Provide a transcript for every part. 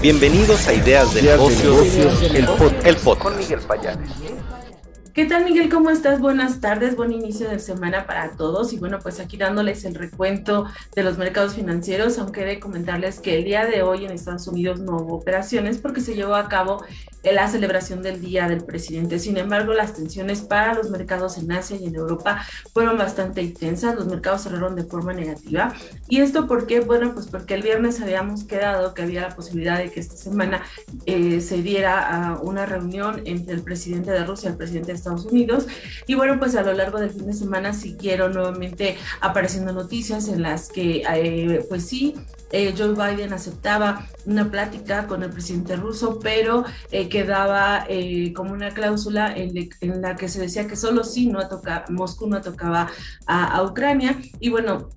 Bienvenidos a Ideas de Negocios, el, pod, Con Miguel Payares. ¿Qué tal Miguel? ¿Cómo estás? Buenas tardes, buen inicio de semana para todos y bueno, pues aquí dándoles el recuento de los mercados financieros, aunque he de comentarles que el día de hoy en Estados Unidos no hubo operaciones porque se llevó a cabo la celebración del Día del Presidente. Sin embargo, las tensiones para los mercados en Asia y en Europa fueron bastante intensas, los mercados cerraron de forma negativa. ¿Y esto por qué? Bueno, pues porque el viernes habíamos quedado que había la posibilidad de que esta semana eh, se diera una reunión entre el presidente de Rusia y el presidente de Estados Unidos. Y bueno, pues a lo largo del fin de semana siguieron nuevamente apareciendo noticias en las que, eh, pues sí, eh, Joe Biden aceptaba una plática con el presidente ruso, pero eh, quedaba eh, como una cláusula en, la que se decía que solo si no toca, Moscú no tocaba a Ucrania. Y bueno,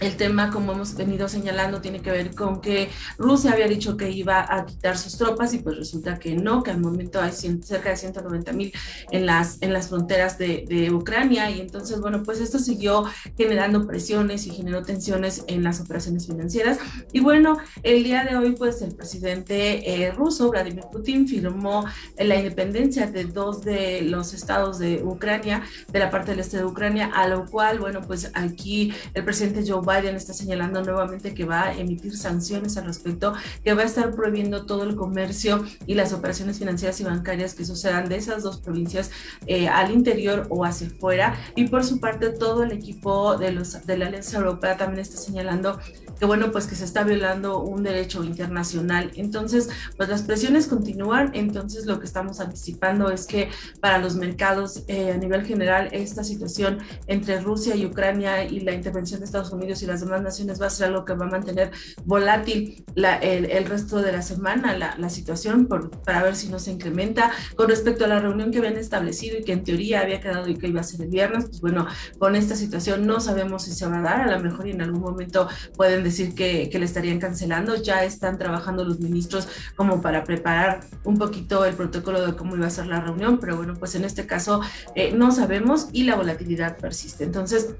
el tema, como hemos venido señalando, tiene que ver con que Rusia había dicho que iba a quitar sus tropas y pues resulta que no, que al momento hay cerca de 190 mil en las, en las fronteras de, Ucrania y entonces, bueno, pues esto siguió generando presiones y generó tensiones en las operaciones financieras. Y bueno, el día de hoy, pues el presidente eh, ruso, Vladimir Putin, firmó la independencia de dos de los estados de Ucrania, de la parte del este de Ucrania, a lo cual, bueno, pues aquí el presidente Joe Biden está señalando nuevamente que va a emitir sanciones al respecto, que va a estar prohibiendo todo el comercio y las operaciones financieras y bancarias que sucedan de esas dos provincias eh, al interior o hacia afuera. Y por su parte, todo el equipo de, los, de la Alianza Europea también está señalando que bueno, pues que se está violando un derecho internacional. Entonces, pues las presiones continúan, entonces lo que estamos anticipando es que para los mercados eh, a nivel general esta situación entre Rusia y Ucrania y la intervención de Estados Unidos y las demás naciones va a ser algo que va a mantener volátil la, el, resto de la semana la, la situación por, para ver si no se incrementa. Con respecto a la reunión que habían establecido y que en teoría había quedado y que iba a ser el viernes, pues bueno, con esta situación no sabemos si se va a dar, a lo mejor en algún momento pueden decir que, que le estarían cancelando, ya están trabajando los ministros como para preparar un poquito el protocolo de cómo iba a ser la reunión, pero bueno, pues en este caso eh, no sabemos y la volatilidad persiste. Entonces,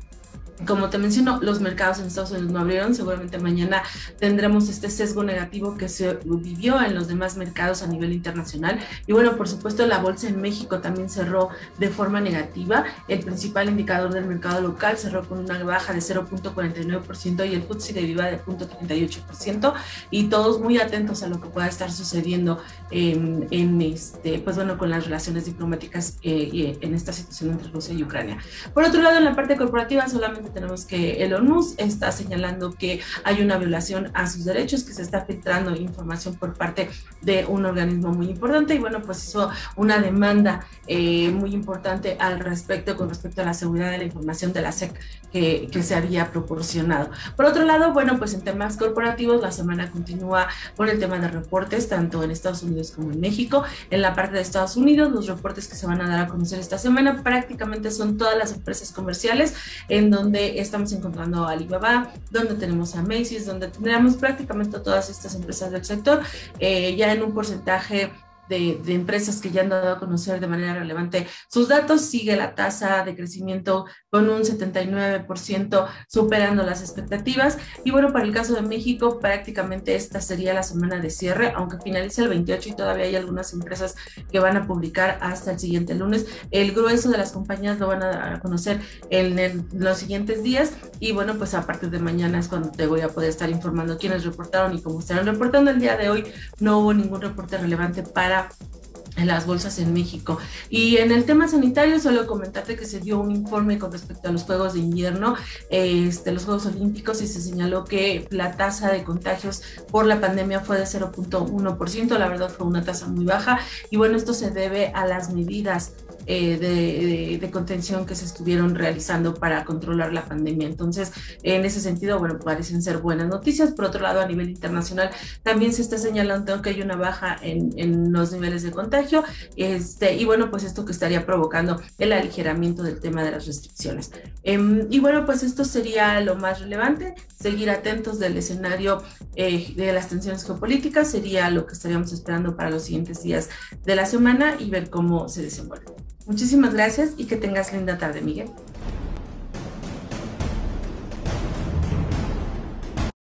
como te menciono, los mercados en Estados Unidos no abrieron. Seguramente mañana tendremos este sesgo negativo que se vivió en los demás mercados a nivel internacional. Y bueno, por supuesto, la bolsa en México también cerró de forma negativa. El principal indicador del mercado local cerró con una baja de 0.49% y el FTSE de Viva de 0.38%. Y todos muy atentos a lo que pueda estar sucediendo en, en este, pues bueno, con las relaciones diplomáticas eh, en esta situación entre Rusia y Ucrania. Por otro lado, en la parte corporativa solamente tenemos que el ONU está señalando que hay una violación a sus derechos, que se está filtrando información por parte de un organismo muy importante y bueno, pues hizo una demanda eh, muy importante al respecto con respecto a la seguridad de la información de la SEC que, que se había proporcionado. Por otro lado, bueno, pues en temas corporativos la semana continúa con el tema de reportes, tanto en Estados Unidos como en México. En la parte de Estados Unidos, los reportes que se van a dar a conocer esta semana prácticamente son todas las empresas comerciales en donde estamos encontrando a Alibaba, donde tenemos a Macy's, donde tendremos prácticamente todas estas empresas del sector, eh, ya en un porcentaje de, empresas que ya han dado a conocer de manera relevante sus datos, sigue la tasa de crecimiento con un 79% superando las expectativas. Y bueno, para el caso de México, prácticamente esta sería la semana de cierre, aunque finaliza el 28 y todavía hay algunas empresas que van a publicar hasta el siguiente lunes. El grueso de las compañías lo van a dar a conocer en, los siguientes días y bueno, pues a partir de mañana es cuando te voy a poder estar informando quiénes reportaron y cómo estarán reportando. El día de hoy no hubo ningún reporte relevante para en las bolsas en México. Y en el tema sanitario, solo comentarte que se dio un informe con respecto a los Juegos de Invierno, este, los Juegos Olímpicos, y se señaló que la tasa de contagios por la pandemia fue de 0.1%, la verdad fue una tasa muy baja, y bueno, esto se debe a las medidas eh, de, contención que se estuvieron realizando para controlar la pandemia. Entonces, en ese sentido, bueno, parecen ser buenas noticias. Por otro lado, a nivel internacional, también se está señalando que hay una baja en, en los niveles de contagio. Este, y bueno, pues esto que estaría provocando el aligeramiento del tema de las restricciones. Em, y bueno, pues esto sería lo más relevante. Seguir atentos del escenario eh, de las tensiones geopolíticas sería lo que estaríamos esperando para los siguientes días de la semana y ver cómo se desenvuelve. Muchísimas gracias y que tengas linda tarde, Miguel.